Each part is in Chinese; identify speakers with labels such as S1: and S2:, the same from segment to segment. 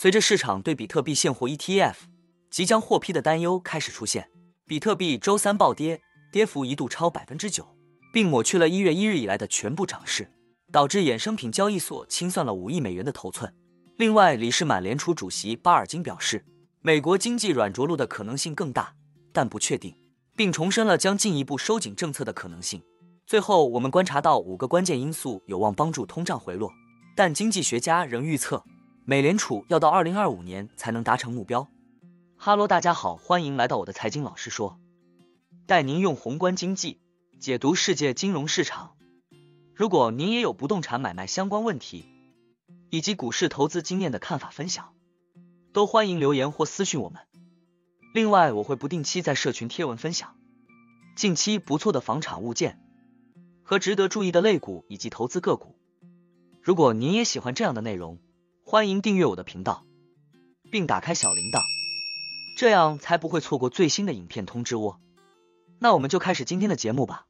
S1: 随着市场对比特币现货 ETF 即将获批的担忧开始出现，比特币周三暴跌，跌幅一度超百分之九，并抹去了一月一日以来的全部涨势，导致衍生品交易所清算了五亿美元的头寸。另外，理事满联储主席巴尔金表示，美国经济软着陆的可能性更大，但不确定，并重申了将进一步收紧政策的可能性。最后，我们观察到五个关键因素有望帮助通胀回落，但经济学家仍预测，美联储要到二零二五年才能达成目标。哈喽，大家好，欢迎来到我的财经老师说，带您用宏观经济解读世界金融市场。如果您也有不动产买卖相关问题，以及股市投资经验的看法分享，都欢迎留言或私讯我们。另外，我会不定期在社群贴文分享近期不错的房产物件和值得注意的类股以及投资个股。如果您也喜欢这样的内容，欢迎订阅我的频道，并打开小铃铛，这样才不会错过最新的影片通知哦。那我们就开始今天的节目吧。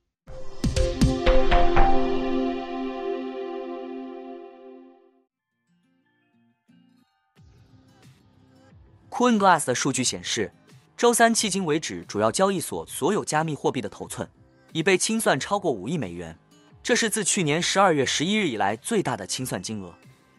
S1: CoinGlass 的数据显示，周三迄今为止，主要交易所所有加密货币的头寸已被清算超过五亿美元，这是自去年十二月十一日以来最大的清算金额。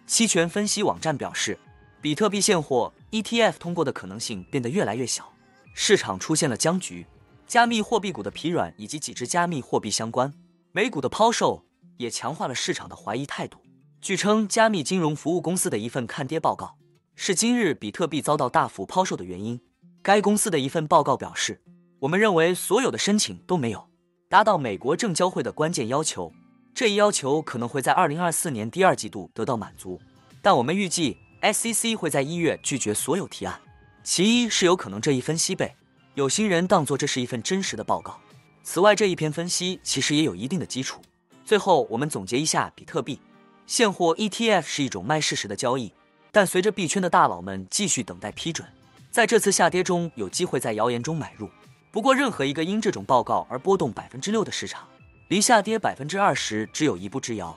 S1: 期权分析网站表示，比特币现货 ETF 通过的可能性变得越来越小，市场出现了僵局。加密货币股的疲软以及几只加密货币相关美股的抛售也强化了市场的怀疑态度。据称，加密金融服务公司的一份看跌报告。是今日比特币遭到大幅抛售的原因。该公司的一份报告表示，我们认为所有的申请都没有达到美国证交会的关键要求，这一要求可能会在二零二四年第二季度得到满足。但我们预计 SEC 会在一月拒绝所有提案。其一是有可能这一分析被有心人当作这是一份真实的报告。此外，这一篇分析其实也有一定的基础。最后，我们总结一下：比特币现货 ETF 是一种卖事实的交易。但随着币圈的大佬们继续等待批准，在这次下跌中有机会在谣言中买入。不过，任何一个因这种报告而波动百分之六的市场，离下跌百分之二十只有一步之遥。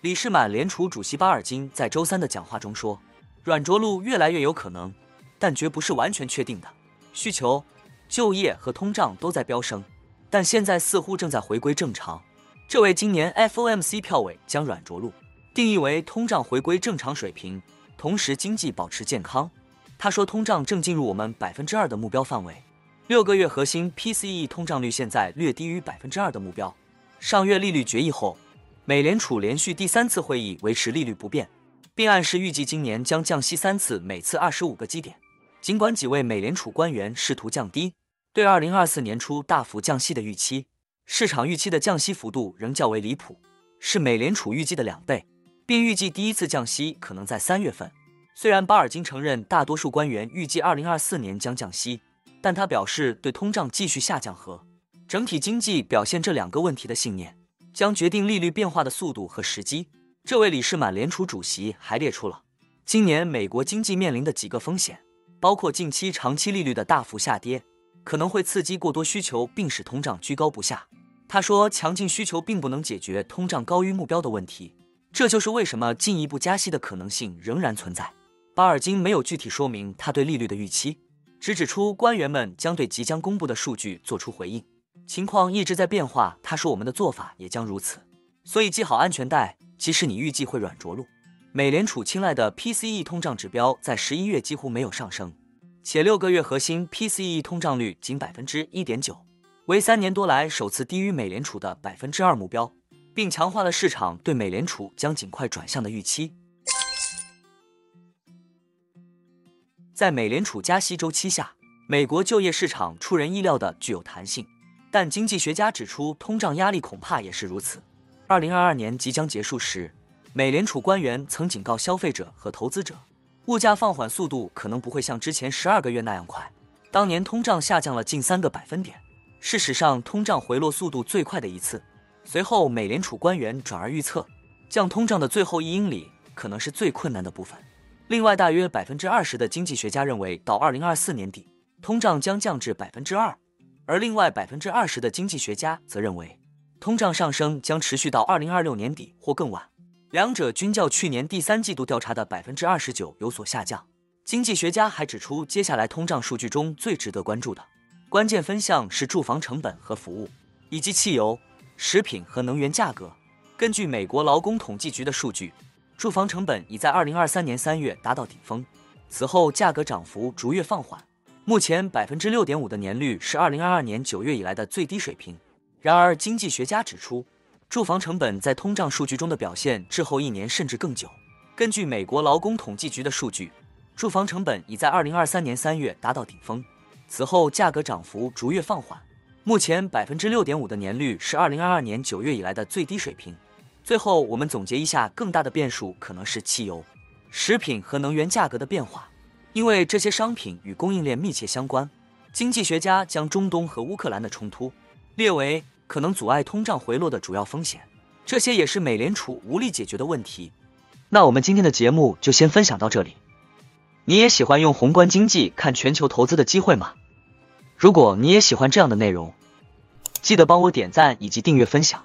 S1: 李士满联储主席巴尔金在周三的讲话中说：“软着陆越来越有可能，但绝不是完全确定的。需求、就业和通胀都在飙升，但现在似乎正在回归正常。”这位今年 FOMC 票委将软着陆定义为通胀回归正常水平，同时经济保持健康。他说，通胀正进入我们百分之二的目标范围。六个月核心 PCE 通胀率现在略低于百分之二的目标。上月利率决议后，美联储连续第三次会议维持利率不变，并暗示预计今年将降息三次，每次二十五个基点。尽管几位美联储官员试图降低对二零二四年初大幅降息的预期。市场预期的降息幅度仍较为离谱，是美联储预计的两倍，并预计第一次降息可能在三月份。虽然巴尔金承认大多数官员预计二零二四年将降息，但他表示对通胀继续下降和整体经济表现这两个问题的信念将决定利率变化的速度和时机。这位理事满联储主席还列出了今年美国经济面临的几个风险，包括近期长期利率的大幅下跌可能会刺激过多需求，并使通胀居高不下。他说，强劲需求并不能解决通胀高于目标的问题，这就是为什么进一步加息的可能性仍然存在。巴尔金没有具体说明他对利率的预期，只指出官员们将对即将公布的数据做出回应。情况一直在变化，他说我们的做法也将如此，所以系好安全带，即使你预计会软着陆。美联储青睐的 PCE 通胀指标在十一月几乎没有上升，且六个月核心 PCE 通胀率仅百分之一点九。为三年多来首次低于美联储的百分之二目标，并强化了市场对美联储将尽快转向的预期。在美联储加息周期下，美国就业市场出人意料的具有弹性，但经济学家指出，通胀压力恐怕也是如此。二零二二年即将结束时，美联储官员曾警告消费者和投资者，物价放缓速度可能不会像之前十二个月那样快。当年通胀下降了近三个百分点。是史上通胀回落速度最快的一次。随后，美联储官员转而预测，降通胀的最后一英里可能是最困难的部分。另外，大约百分之二十的经济学家认为，到二零二四年底，通胀将降至百分之二；而另外百分之二十的经济学家则认为，通胀上升将持续到二零二六年底或更晚。两者均较去年第三季度调查的百分之二十九有所下降。经济学家还指出，接下来通胀数据中最值得关注的关键分项是住房成本和服务，以及汽油、食品和能源价格。根据美国劳工统计局的数据，住房成本已在二零二三年三月达到顶峰，此后价格涨幅逐月放缓。目前百分之六点五的年率是二零二二年九月以来的最低水平。然而，经济学家指出，住房成本在通胀数据中的表现滞后一年甚至更久。根据美国劳工统计局的数据。住房成本已在二零二三年三月达到顶峰，此后价格涨幅逐月放缓。目前百分之六点五的年率是二零二二年九月以来的最低水平。最后，我们总结一下，更大的变数可能是汽油、食品和能源价格的变化，因为这些商品与供应链密切相关。经济学家将中东和乌克兰的冲突列为可能阻碍通胀回落的主要风险，这些也是美联储无力解决的问题。那我们今天的节目就先分享到这里。你也喜欢用宏观经济看全球投资的机会吗？如果你也喜欢这样的内容，记得帮我点赞以及订阅分享